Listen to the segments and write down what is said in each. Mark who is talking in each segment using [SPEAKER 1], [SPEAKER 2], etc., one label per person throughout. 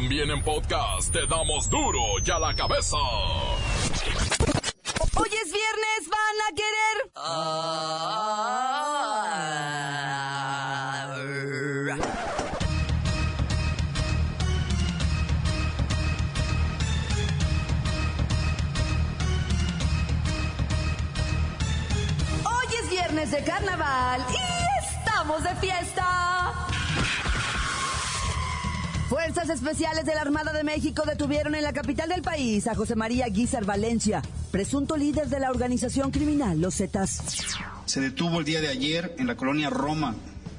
[SPEAKER 1] También en podcast te damos duro y a la cabeza.
[SPEAKER 2] Hoy es viernes, van a querer. Hoy es viernes de carnaval Especiales de la Armada de México detuvieron en la capital del país a José María Guizar Valencia, presunto líder de la organización criminal Los Zetas.
[SPEAKER 3] Se detuvo el día de ayer en la colonia Roma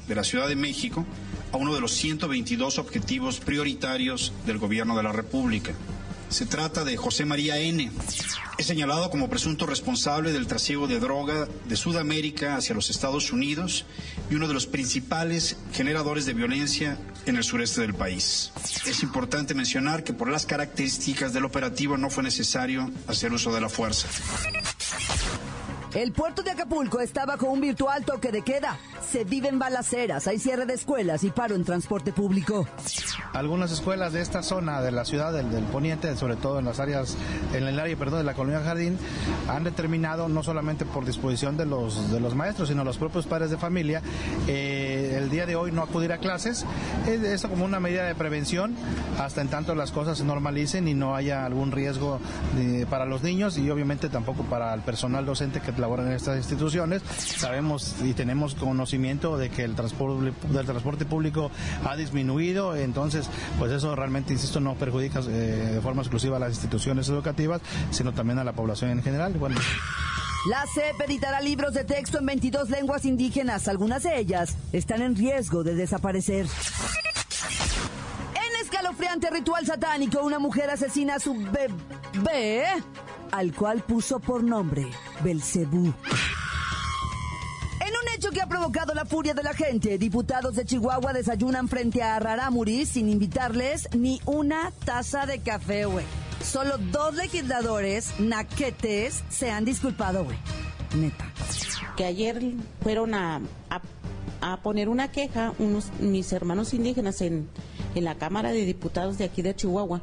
[SPEAKER 3] de la Ciudad de México a uno de los 122 objetivos prioritarios del gobierno de la República. Se trata de José María N. Es señalado como presunto responsable del trasiego de droga de Sudamérica hacia los Estados Unidos y uno de los principales generadores de violencia en el sureste del país. Es importante mencionar que por las características del operativo no fue necesario hacer uso de la fuerza.
[SPEAKER 2] El puerto de Acapulco está bajo un virtual toque de queda. Se viven balaceras, hay cierre de escuelas y paro en transporte público.
[SPEAKER 4] Algunas escuelas de esta zona de la ciudad del, poniente, sobre todo en las áreas, en el área, perdón, de la colonia Jardín, han determinado no solamente por disposición de los de los maestros, sino los propios padres de familia, eh, el día de hoy no acudir a clases. Es esto como una medida de prevención hasta en tanto las cosas se normalicen y no haya algún riesgo de- para los niños y obviamente tampoco para el personal docente que labora en estas instituciones. Sabemos y tenemos conocimiento de que el transporte del transporte público ha disminuido, entonces pues eso realmente insisto no perjudica eh, de forma exclusiva a las instituciones educativas, sino también a la población en general. Bueno,
[SPEAKER 2] La CEP editará libros de texto en 22 lenguas indígenas. Algunas de ellas están en riesgo de desaparecer. En escalofriante ritual satánico, una mujer asesina a su bebé, al cual puso por nombre Belcebú. En un hecho que ha provocado la furia de la gente, diputados de Chihuahua desayunan frente a Rarámuri sin invitarles ni una taza de café, güey. Solo dos legisladores naquetes se han disculpado, güey. Neta.
[SPEAKER 5] que ayer fueron a, a- a poner una queja unos mis hermanos indígenas en, en la Cámara de Diputados de aquí de Chihuahua,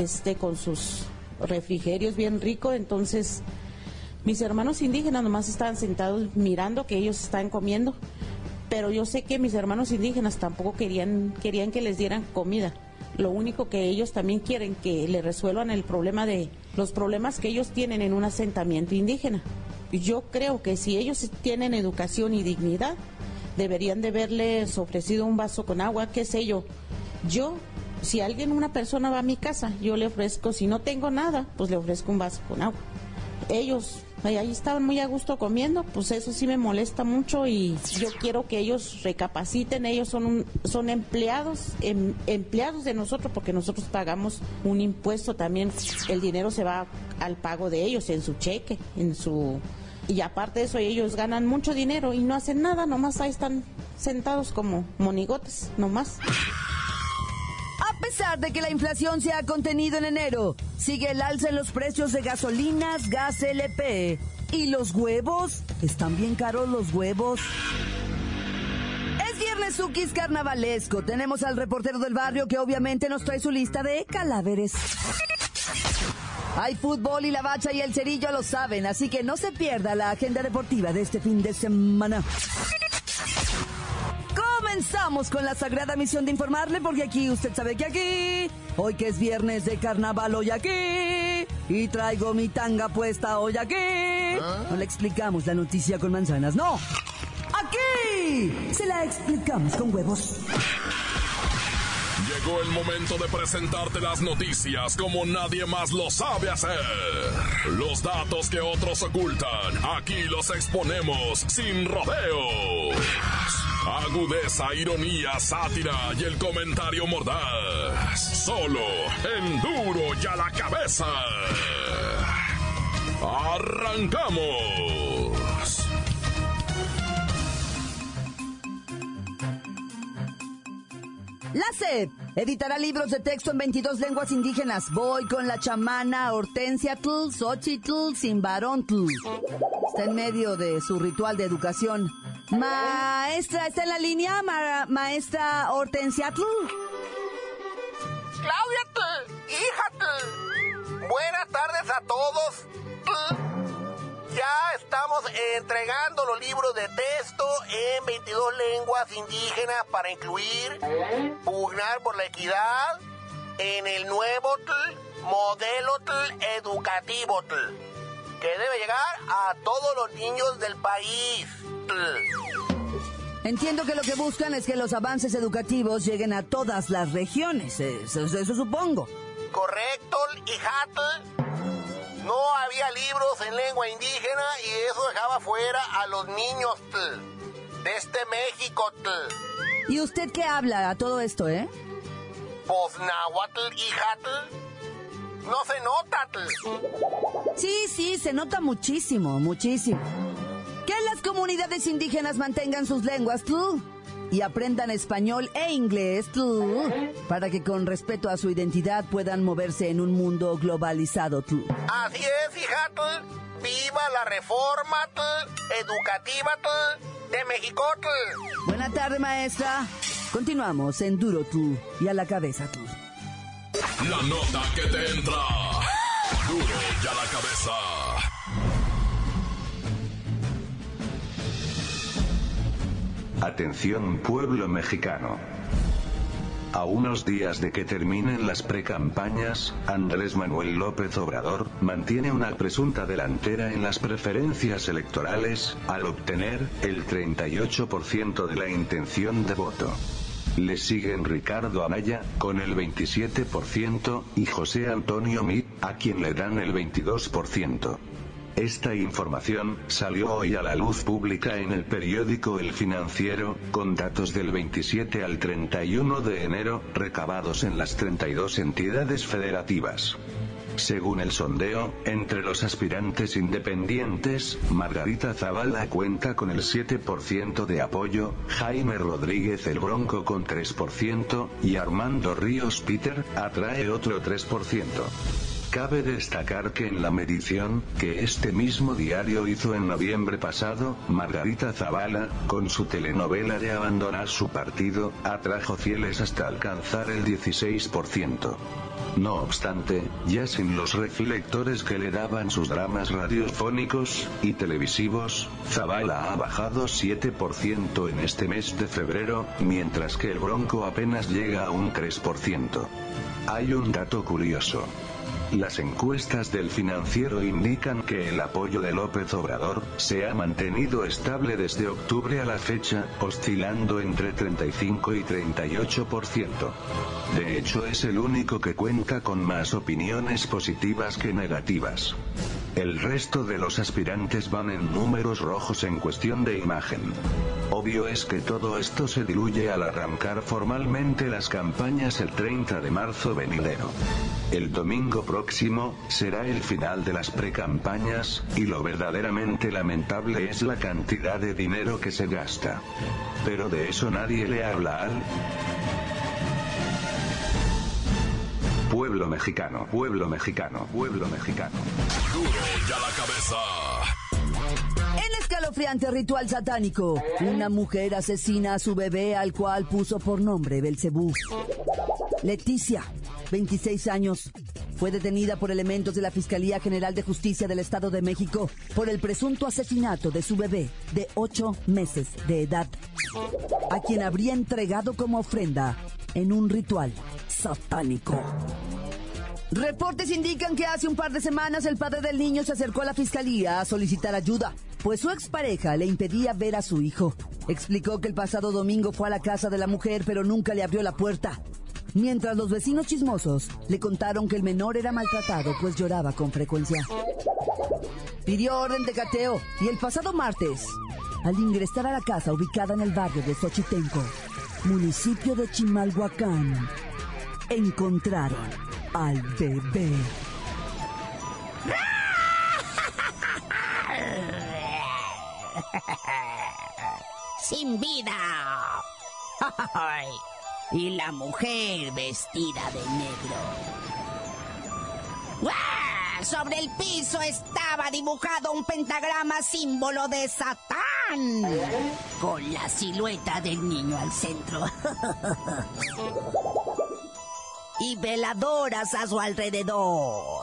[SPEAKER 5] este con sus refrigerios bien ricos, entonces mis hermanos indígenas nomás estaban sentados mirando que ellos estaban comiendo, pero yo sé que mis hermanos indígenas tampoco querían querían que les dieran comida. Lo único que ellos también quieren que le resuelvan el problema de los problemas que ellos tienen en un asentamiento indígena. Yo creo que si ellos tienen educación y dignidad, deberían de haberles ofrecido un vaso con agua, qué sé yo. Yo, si alguien, una persona va a mi casa, yo le ofrezco, si no tengo nada, pues le ofrezco un vaso con agua. Ellos ahí estaban muy a gusto comiendo, pues eso sí me molesta mucho y yo quiero que ellos recapaciten, ellos son un- son empleados, em- empleados de nosotros porque nosotros pagamos un impuesto también, el dinero se va al pago de ellos en su cheque, en su y aparte de eso ellos ganan mucho dinero y no hacen nada, nomás ahí están sentados como monigotes, nomás.
[SPEAKER 2] A pesar de que la inflación se ha contenido en enero, sigue el alza en los precios de gasolinas, gas LP. ¿Y los huevos? ¿Están bien caros los huevos? Es viernes Sukis carnavalesco. Tenemos al reportero del barrio que obviamente nos trae su lista de cadáveres. Hay fútbol y la bacha y el cerillo lo saben, así que no se pierda la agenda deportiva de este fin de semana. Comenzamos con la sagrada misión de informarle, porque aquí usted sabe que aquí, hoy que es viernes de carnaval, hoy aquí, y traigo mi tanga puesta hoy aquí. No le explicamos la noticia con manzanas, no. Aquí se la explicamos con huevos.
[SPEAKER 1] Llegó el momento de presentarte las noticias como nadie más lo sabe hacer. Los datos que otros ocultan, aquí los exponemos sin rodeos. Agudeza, ironía, sátira y el comentario mordaz. Solo en duro y a la cabeza. ¡Arrancamos!
[SPEAKER 2] La CEP editará libros de texto en 22 lenguas indígenas. Voy con la chamana Hortensia Tl, Xochitl, Simbarontl. Está en medio de su ritual de educación. Maestra, ¿está en la línea? Ma- maestra Hortensia.
[SPEAKER 6] Claudia, hija. Buenas tardes a todos. Ya estamos entregando los libros de texto en 22 lenguas indígenas para incluir, pugnar por la equidad en el nuevo modelo educativo que debe llegar a todos los niños del país.
[SPEAKER 2] Entiendo que lo que buscan es que los avances educativos lleguen a todas las regiones, eso, eso supongo.
[SPEAKER 6] Correcto, hijata. No había libros en lengua indígena y eso dejaba fuera a los niños de este México.
[SPEAKER 2] ¿Y usted qué habla a todo esto, eh?
[SPEAKER 6] Pues náhuatl, hijatl. No se nota.
[SPEAKER 2] Sí, sí, se nota muchísimo, muchísimo. Que las comunidades indígenas mantengan sus lenguas, tú y aprendan español e inglés tú, para que con respeto a su identidad puedan moverse en un mundo globalizado tú.
[SPEAKER 6] Así es, hija, viva la reforma educativa de México.
[SPEAKER 2] Buena tarde, maestra. Continuamos en Duro tú y a la cabeza tú.
[SPEAKER 1] La nota que te entra. Duro la cabeza.
[SPEAKER 7] Atención pueblo mexicano. A unos días de que terminen las precampañas, Andrés Manuel López Obrador mantiene una presunta delantera en las preferencias electorales, al obtener el 38% de la intención de voto. Le siguen Ricardo Anaya, con el 27%, y José Antonio Mit, a quien le dan el 22%. Esta información salió hoy a la luz pública en el periódico El Financiero, con datos del 27 al 31 de enero, recabados en las 32 entidades federativas. Según el sondeo, entre los aspirantes independientes, Margarita Zavala cuenta con el 7% de apoyo, Jaime Rodríguez el Bronco con 3% y Armando Ríos Peter atrae otro 3%. Cabe destacar que en la medición, que este mismo diario hizo en noviembre pasado, Margarita Zavala, con su telenovela de abandonar su partido, atrajo fieles hasta alcanzar el 16%. No obstante, ya sin los reflectores que le daban sus dramas radiofónicos y televisivos, Zavala ha bajado 7% en este mes de febrero, mientras que el Bronco apenas llega a un 3%. Hay un dato curioso. Las encuestas del financiero indican que el apoyo de López Obrador se ha mantenido estable desde octubre a la fecha, oscilando entre 35 y 38%. De hecho es el único que cuenta con más opiniones positivas que negativas. El resto de los aspirantes van en números rojos en cuestión de imagen. Obvio es que todo esto se diluye al arrancar formalmente las campañas el 30 de marzo venidero. El domingo próximo será el final de las precampañas, y lo verdaderamente lamentable es la cantidad de dinero que se gasta. Pero de eso nadie le habla al pueblo mexicano, pueblo mexicano, pueblo mexicano.
[SPEAKER 1] Duro ya la cabeza.
[SPEAKER 2] En escalofriante ritual satánico, una mujer asesina a su bebé al cual puso por nombre Belcebú. Leticia, 26 años, fue detenida por elementos de la Fiscalía General de Justicia del Estado de México por el presunto asesinato de su bebé de 8 meses de edad, a quien habría entregado como ofrenda en un ritual satánico. Reportes indican que hace un par de semanas el padre del niño se acercó a la fiscalía a solicitar ayuda, pues su expareja le impedía ver a su hijo. Explicó que el pasado domingo fue a la casa de la mujer, pero nunca le abrió la puerta. Mientras los vecinos chismosos le contaron que el menor era maltratado, pues lloraba con frecuencia. Pidió orden de cateo y el pasado martes, al ingresar a la casa ubicada en el barrio de Xochitenco, municipio de Chimalhuacán, encontraron al bebé.
[SPEAKER 8] Sin vida. y la mujer vestida de negro. Sobre el piso estaba dibujado un pentagrama símbolo de Satán, con la silueta del niño al centro. y veladoras a su alrededor.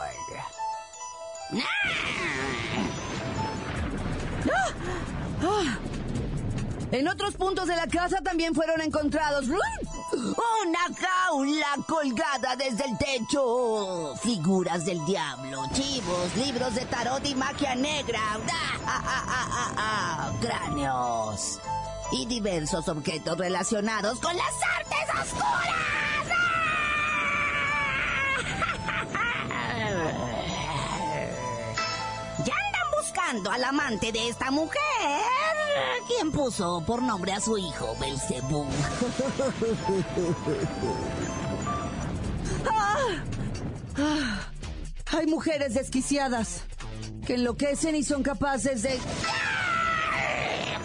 [SPEAKER 2] En otros puntos de la casa también fueron encontrados
[SPEAKER 8] una jaula colgada desde el techo, figuras del diablo, chivos, libros de tarot y magia negra, cráneos. Y diversos objetos relacionados con las artes oscuras. Ya andan buscando al amante de esta mujer. ¿Quién puso por nombre a su hijo Belcebú?
[SPEAKER 2] Hay mujeres desquiciadas que enloquecen y son capaces de...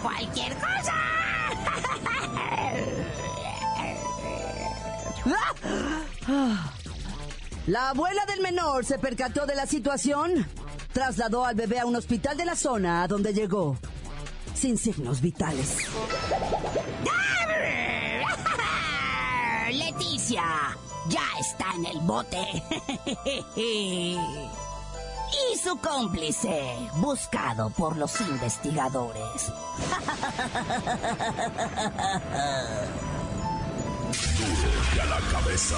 [SPEAKER 8] ¡Cualquier cosa!
[SPEAKER 2] La abuela del menor se percató de la situación, trasladó al bebé a un hospital de la zona a donde llegó, sin signos vitales.
[SPEAKER 8] Leticia ya está en el bote. y su cómplice, buscado por los investigadores.
[SPEAKER 1] y a la cabeza.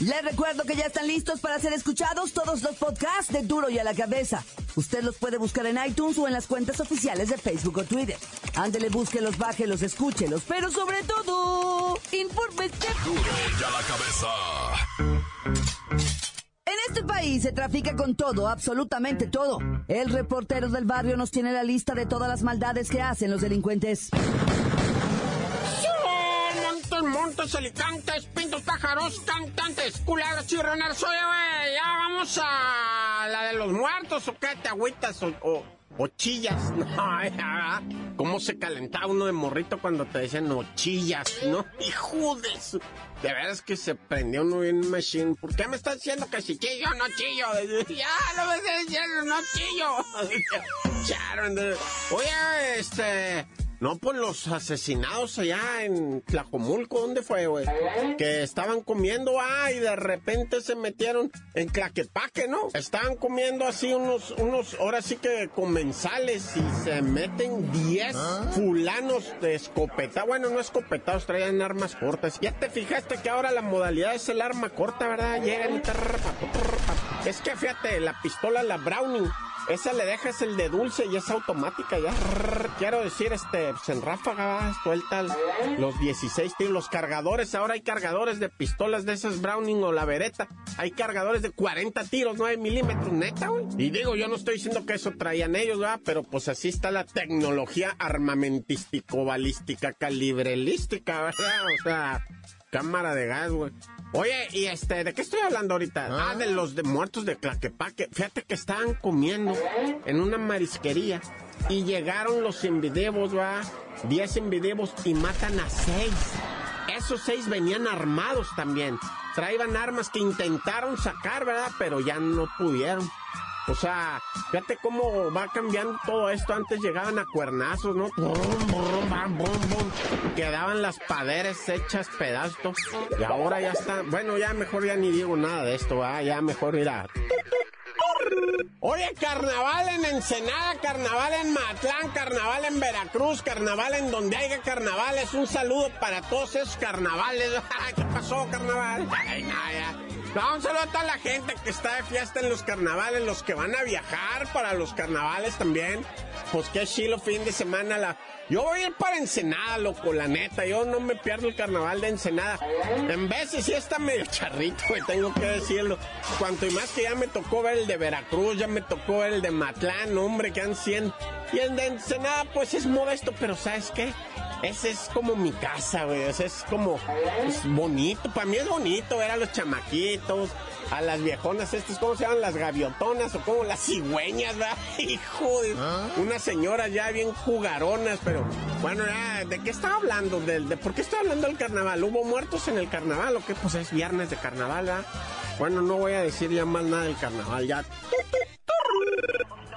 [SPEAKER 2] Les recuerdo que ya están listos para ser escuchados todos los podcasts de Duro y a la cabeza. Usted los puede buscar en iTunes o en las cuentas oficiales de Facebook o Twitter. Ándele, búsquelos, bájelos, escúchelos, pero sobre todo, infórmese.
[SPEAKER 1] Duro y a la cabeza.
[SPEAKER 2] En este país se trafica con todo, absolutamente todo. El reportero del barrio nos tiene la lista de todas las maldades que hacen los delincuentes.
[SPEAKER 9] Montes, alicantes, pintos, pájaros, cantantes, culebras, chirroneros. Oye, güey, ya vamos a la de los muertos, ¿o qué? ¿Te agüitas o, o, o chillas? No, ya, ¿Cómo se calentaba uno de morrito cuando te decían no chillas, no? Hijo de su... De veras que se prendió uno bien machine. ¿Por qué me estás diciendo que si chillo no chillo? Ya, no me estás diciendo no chillo. Oye, este... No, pues los asesinados allá en Tlajomulco, ¿dónde fue, güey? Que estaban comiendo, ah, y de repente se metieron en Claquepaque, ¿no? Estaban comiendo así unos, unos, ahora sí que comensales y se meten 10 fulanos de escopeta. Bueno, no escopetados, traían armas cortas. Ya te fijaste que ahora la modalidad es el arma corta, ¿verdad? Llegan y... Es que fíjate, la pistola, la Browning, esa le dejas el de dulce y es automática ya. Quiero decir, este, pues en ráfaga suelta los 16 tiros, los cargadores. Ahora hay cargadores de pistolas de esas Browning o la Beretta. Hay cargadores de 40 tiros, 9 milímetros, neta, güey. Y digo, yo no estoy diciendo que eso traían ellos, ¿verdad? Pero pues así está la tecnología armamentístico-balística, calibrelística, ¿verdad? O sea, cámara de gas, güey. Oye, y este, ¿de qué estoy hablando ahorita? Ah, de los de muertos de Claquepaque. Fíjate que estaban comiendo en una marisquería y llegaron los invidevos, va, 10 invidevos y matan a 6. Esos 6 venían armados también. Traían armas que intentaron sacar, ¿verdad? Pero ya no pudieron. O sea, fíjate cómo va cambiando todo esto. Antes llegaban a cuernazos, ¿no? Quedaban las paderes hechas pedazos. Y ahora ya está. Bueno, ya mejor ya ni digo nada de esto, ¿ah? Ya mejor ir a. Oye, carnaval en Ensenada, carnaval en Matlán, carnaval en Veracruz, carnaval en donde haya carnavales. Un saludo para todos esos carnavales. ¿Qué pasó, carnaval? Ay, nada. No, un saludo a toda la gente que está de fiesta en los carnavales, los que van a viajar para los carnavales también. Pues qué chilo fin de semana la... Yo voy a ir para Ensenada, loco, la neta. Yo no me pierdo el carnaval de Ensenada. En veces sí está medio charrito, güey, tengo que decirlo. Cuanto y más que ya me tocó ver el de Veracruz, ya me tocó el de Matlán, hombre, que han 100 Y el de Ensenada, pues es modesto, pero ¿sabes qué? Ese es como mi casa, güey. Ese es como es bonito. Para mí es bonito ver a los chamaquitos, a las viejonas estas, ¿cómo se llaman? Las gaviotonas o como las cigüeñas, ¿verdad? Hijo de unas señoras ya bien jugaronas, pero bueno, ya, ¿de qué estaba hablando? ¿De, de por qué estoy hablando del carnaval? ¿Hubo muertos en el carnaval o qué? Pues es viernes de carnaval, ¿verdad? Bueno, no voy a decir ya más nada del carnaval, ya.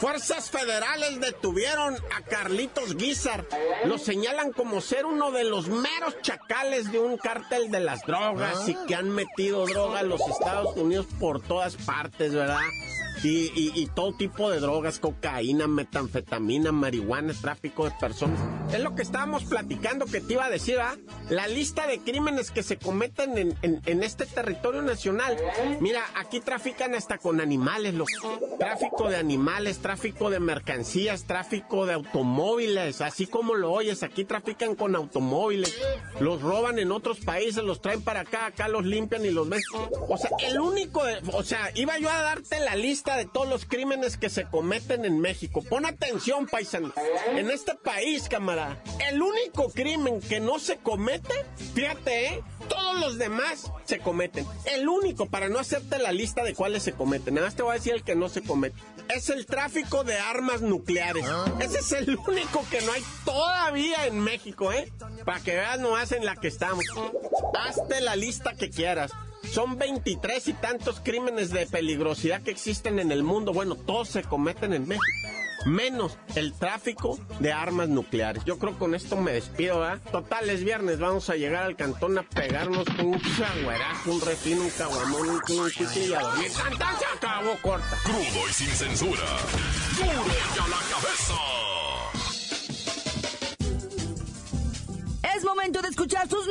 [SPEAKER 9] Fuerzas federales detuvieron a Carlitos Guizar. Lo señalan como ser uno de los meros chacales de un cártel de las drogas y que han metido droga a los Estados Unidos por todas partes, ¿verdad? Y, todo tipo de drogas, cocaína, metanfetamina, marihuana, tráfico de personas. Es lo que estábamos platicando que te iba a decir, ¿ah? La lista de crímenes que se cometen en, en- en este territorio nacional. Mira, aquí trafican hasta con animales, loco. Tráfico de animales, tráfico de mercancías, tráfico de automóviles, así como lo oyes, aquí trafican con automóviles. Los roban en otros países, los traen para acá, acá los limpian y los ves. O sea, el único, o sea, iba yo a darte la lista de todos los crímenes que se cometen en México. Pon atención, paisano. En este país, camarada, el único crimen que no se comete, fíjate, ¿eh? Todos los demás se cometen. El único, para no hacerte la lista de cuáles se cometen, nada más te voy a decir el que no se comete. Es el tráfico de armas nucleares. Ese es el único que no hay todavía en México, ¿eh? Para que veas nomás en la que estamos. Hazte la lista que quieras. Son 23 y tantos crímenes de peligrosidad que existen en el mundo. Bueno, todos se cometen en México. Menos el tráfico de armas nucleares. Yo creo que con esto me despido, ¿verdad? Total, es viernes. Vamos a llegar al cantón a pegarnos un chagüerazo, un refino, un caguamón, un, chicle y a dormir. ¡Cantón se acabó corta!
[SPEAKER 1] Crudo y sin censura. ¡Duro y a la cabeza!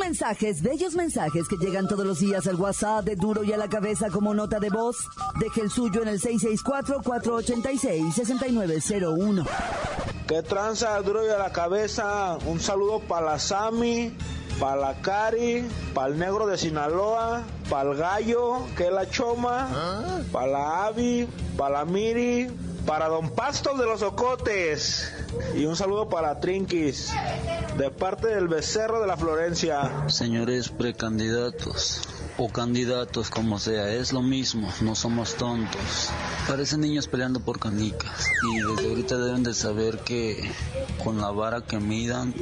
[SPEAKER 2] Mensajes, bellos mensajes que llegan todos los días al WhatsApp de Duro y a la cabeza como nota de voz. Deje el suyo en el 664-486-6901.
[SPEAKER 10] ¿Qué tranza, duro y a la cabeza? Un saludo para la Sami, para la Cari, para el negro de Sinaloa, para el gallo, que es la choma, para la Avi, para la Miri, para Don Pastos de los Ocotes. Y un saludo para Trinquis, de parte del becerro de la Florencia.
[SPEAKER 11] Señores precandidatos o candidatos como sea, es lo mismo, no somos tontos. Parecen niños peleando por canicas y desde ahorita deben de saber que con la vara que midan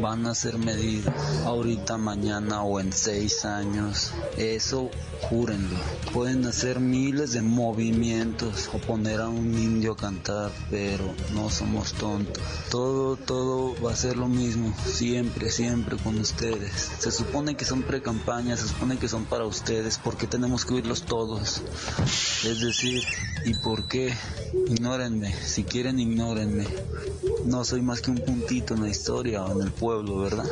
[SPEAKER 11] van a ser medidas ahorita, mañana o en seis años. Eso júrenlo. Pueden hacer miles de movimientos o poner a un indio a cantar, pero no somos tontos. Todo, todo va a ser lo mismo, siempre, siempre con ustedes. Se supone que son pre-campañas, se supone que son para ustedes, ¿por qué tenemos que oírlos todos? Es decir, ¿y por qué? Ignórenme, si quieren ignórenme. No soy más que un puntito en la historia o en el pueblo, ¿verdad?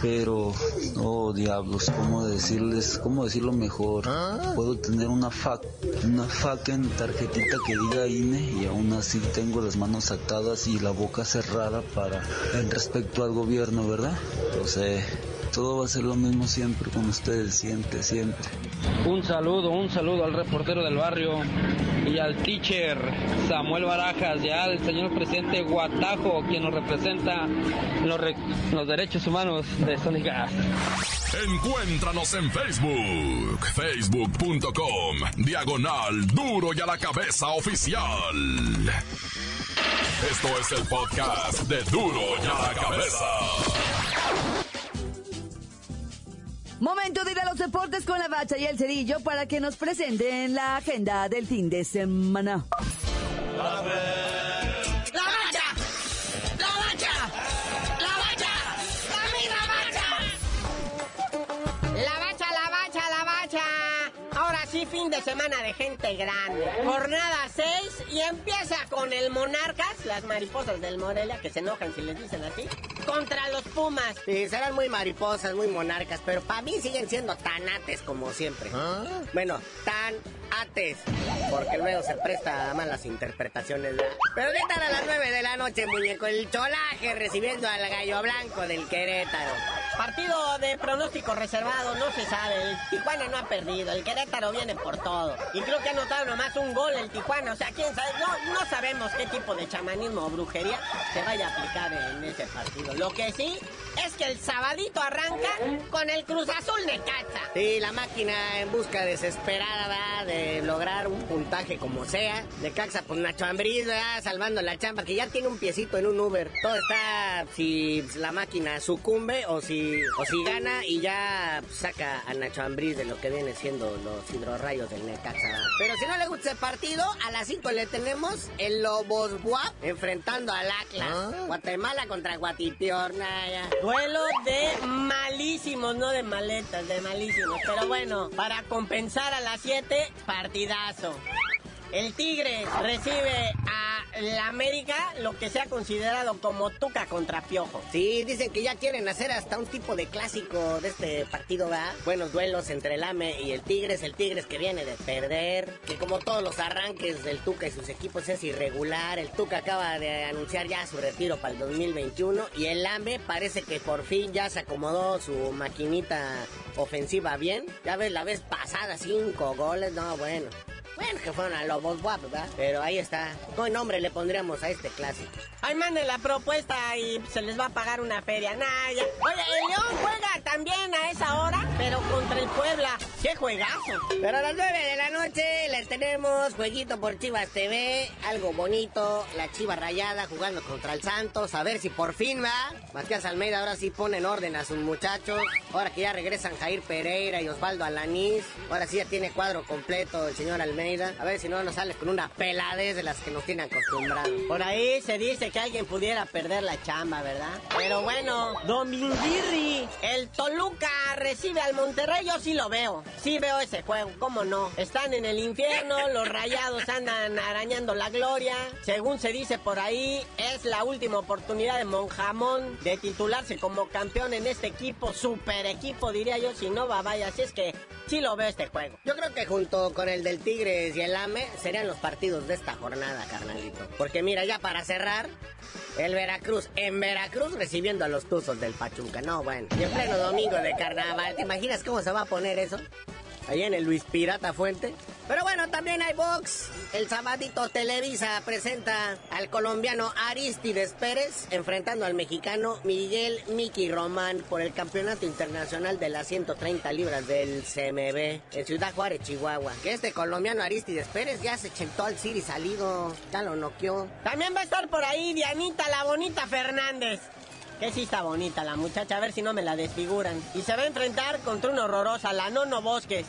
[SPEAKER 11] Pero, oh diablos, ¿cómo decirles, cómo decirlo mejor? Puedo tener una fac, una fucking tarjetita que diga INE y aún así tengo las manos atadas y la boca cerrada para, en respecto al gobierno, ¿verdad? Sea, todo va a ser lo mismo siempre con ustedes, siempre, siempre.
[SPEAKER 12] Un saludo, un saludo al reportero del barrio y al teacher Samuel Barajas, ya al señor presidente Guatajo, quien nos representa en los, re- los derechos humanos de Sonic Gas.
[SPEAKER 1] Encuéntranos en Facebook, facebook.com, diagonal duro y a la cabeza oficial. Esto es el podcast de duro y a la cabeza.
[SPEAKER 2] Momento de ir a los deportes con la bacha y el cerillo para que nos presenten la agenda del fin de semana.
[SPEAKER 8] ¡La
[SPEAKER 9] de semana de gente grande. Jornada 6 y empieza con el Monarcas, las mariposas del Morelia, que se enojan si les dicen así, contra los Pumas.
[SPEAKER 6] Sí, serán muy mariposas, muy monarcas, pero para mí siguen siendo tan ates como siempre. Bueno, tan ates.
[SPEAKER 13] porque luego se presta a malas interpretaciones, ¿verdad? Pero ¿qué tal a las 9 de la noche, muñeco? El cholaje recibiendo al gallo blanco del Querétaro.
[SPEAKER 14] Partido de pronóstico reservado, no se sabe. El Tijuana no ha perdido, el Querétaro viene por todo. Y creo que ha anotado nomás un gol el Tijuana. O sea, quién sabe, no, no sabemos qué tipo de chamanismo o brujería se vaya a aplicar en ese partido. Lo que sí es que el sabadito arranca con el Cruz Azul de Cacha.
[SPEAKER 13] Sí, la máquina en busca desesperada ¿verdad? de lograr un puntaje como sea. De Caxa, pues Nacho Ambriz, salvando la chamba, que ya tiene un piecito en un Uber. Todo está si la máquina sucumbe o si, o si gana y ya saca a Nacho Ambriz de lo que viene siendo los hidrorrayos del Necaxa. Pero si no le gusta ese partido, a las 5 le tenemos el Lobos Buap enfrentando al Atlas. Guatemala contra Guatipiornaya.
[SPEAKER 14] Duelo de malísimos, no de maletas, de malísimos. Pero bueno, para compensar a las 7, partidazo. El Tigre recibe a la América lo que se ha considerado como Tuca contra Piojo.
[SPEAKER 13] Sí, dicen que ya quieren hacer hasta un tipo de clásico de este partido, ¿verdad? Buenos duelos entre el AME y el Tigres. El Tigres que viene de perder, que como todos los arranques del Tuca y sus equipos es irregular. El Tuca acaba de anunciar ya su retiro para el 2021 y el AME parece que por fin ya se acomodó su maquinita ofensiva bien. Ya ves, la vez pasada, cinco goles, no, bueno. Bueno, que fueron a Lobos Guap, ¿verdad? Pero ahí está. ¿Qué nombre le pondríamos a este clásico?
[SPEAKER 14] Ay, mande la propuesta y se les va a pagar una feria. Nah, ya. Oye, el León juega también a esa hora, pero contra el Puebla. ¡Qué juegazo!
[SPEAKER 13] Pero a las 9 de la noche les tenemos jueguito por Chivas TV, algo bonito, la Chiva Rayada jugando contra el Santos, a ver si por fin va. Matías Almeida ahora sí pone en orden a sus muchachos, ahora que ya regresan Jair Pereira y Osvaldo Alanís, ahora sí ya tiene cuadro completo el señor Almeida, a ver si no nos sale con una peladez de las que nos tiene acostumbrados.
[SPEAKER 14] Por ahí se dice que alguien pudiera perder la chamba, ¿verdad? Pero bueno, Dominguirri, el Toluca recibe al Monterrey, yo sí lo veo. Sí veo juego, ¿cómo no? Están en el infierno, los rayados andan arañando la gloria. Según se dice por ahí, es la última oportunidad de Monjamón de titularse como campeón en este equipo, super equipo diría yo, si no va vaya, así es que sí lo veo este juego.
[SPEAKER 13] Yo creo que junto con el del Tigres y el AME serían los partidos de esta jornada, carnalito. Porque mira, ya para cerrar, el Veracruz, en Veracruz recibiendo a los Tuzos del Pachuca. No, bueno, y en pleno domingo de carnaval, ¿te imaginas cómo se va a poner eso? Ahí en el Luis Pirata Fuente. Pero bueno, también hay box. El sabadito Televisa presenta al colombiano Aristides Pérez enfrentando al mexicano Miguel Miki Román por el campeonato internacional de las 130 libras del CMB en Ciudad Juárez, Chihuahua. Que este colombiano Aristides Pérez ya se chentó al Siri salido, ya lo noqueó.
[SPEAKER 14] También va a estar por ahí Dianita la Bonita Fernández. Que sí está bonita la muchacha, a ver si no me la desfiguran. Y se va a enfrentar contra una horrorosa, la Nono Bosques.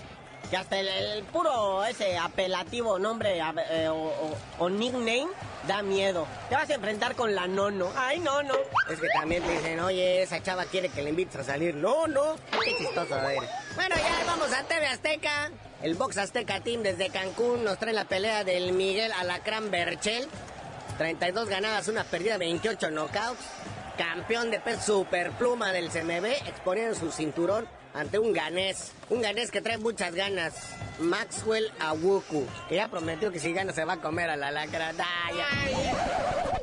[SPEAKER 14] Que hasta el, puro ese apelativo nombre eh, o nickname da miedo. Te vas a enfrentar con la Nono. Ay, no, no.
[SPEAKER 13] Es que también te dicen, oye, esa chava quiere que le invites a salir. No, no. Qué chistoso eres. Bueno, ya vamos a TV Azteca. El Box Azteca Team desde Cancún nos trae la pelea del Miguel Alacrán Berchel. 32 ganadas, una perdida, 28 knockouts. Campeón de pez superpluma del CMB, exponiendo su cinturón ante un ganés. Un ganés que trae muchas ganas. Maxwell Awuku, que ya prometió que si gana se va a comer a la lacra. Ya. Bueno,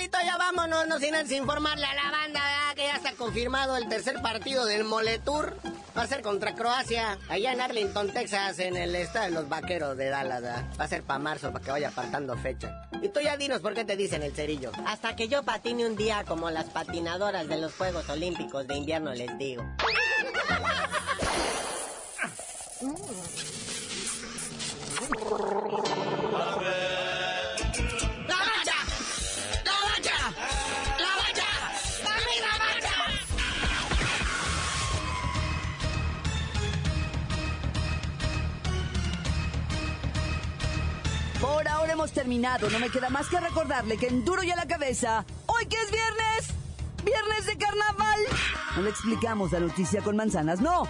[SPEAKER 13] carnalito, ya vámonos, no sin antes informarle a la banda que ya está confirmado el tercer partido del Moletour. Va a ser contra Croacia, allá en Arlington, Texas, en el estado de los vaqueros de Dallas. Va a ser para marzo, para que vaya apartando fecha. Y tú ya dinos por qué te dicen el cerillo.
[SPEAKER 14] Hasta que yo patine un día como las patinadoras de los Juegos Olímpicos de invierno, les digo.
[SPEAKER 2] Hemos terminado. No me queda más que recordarle que en Duro y a la cabeza, hoy que es viernes, viernes de carnaval. No le explicamos la noticia con manzanas, no.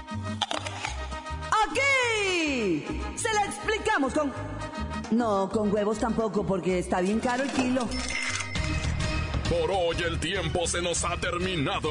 [SPEAKER 2] Aquí se la explicamos con... No, con huevos tampoco, porque está bien caro el kilo.
[SPEAKER 1] Por hoy el tiempo se nos ha terminado.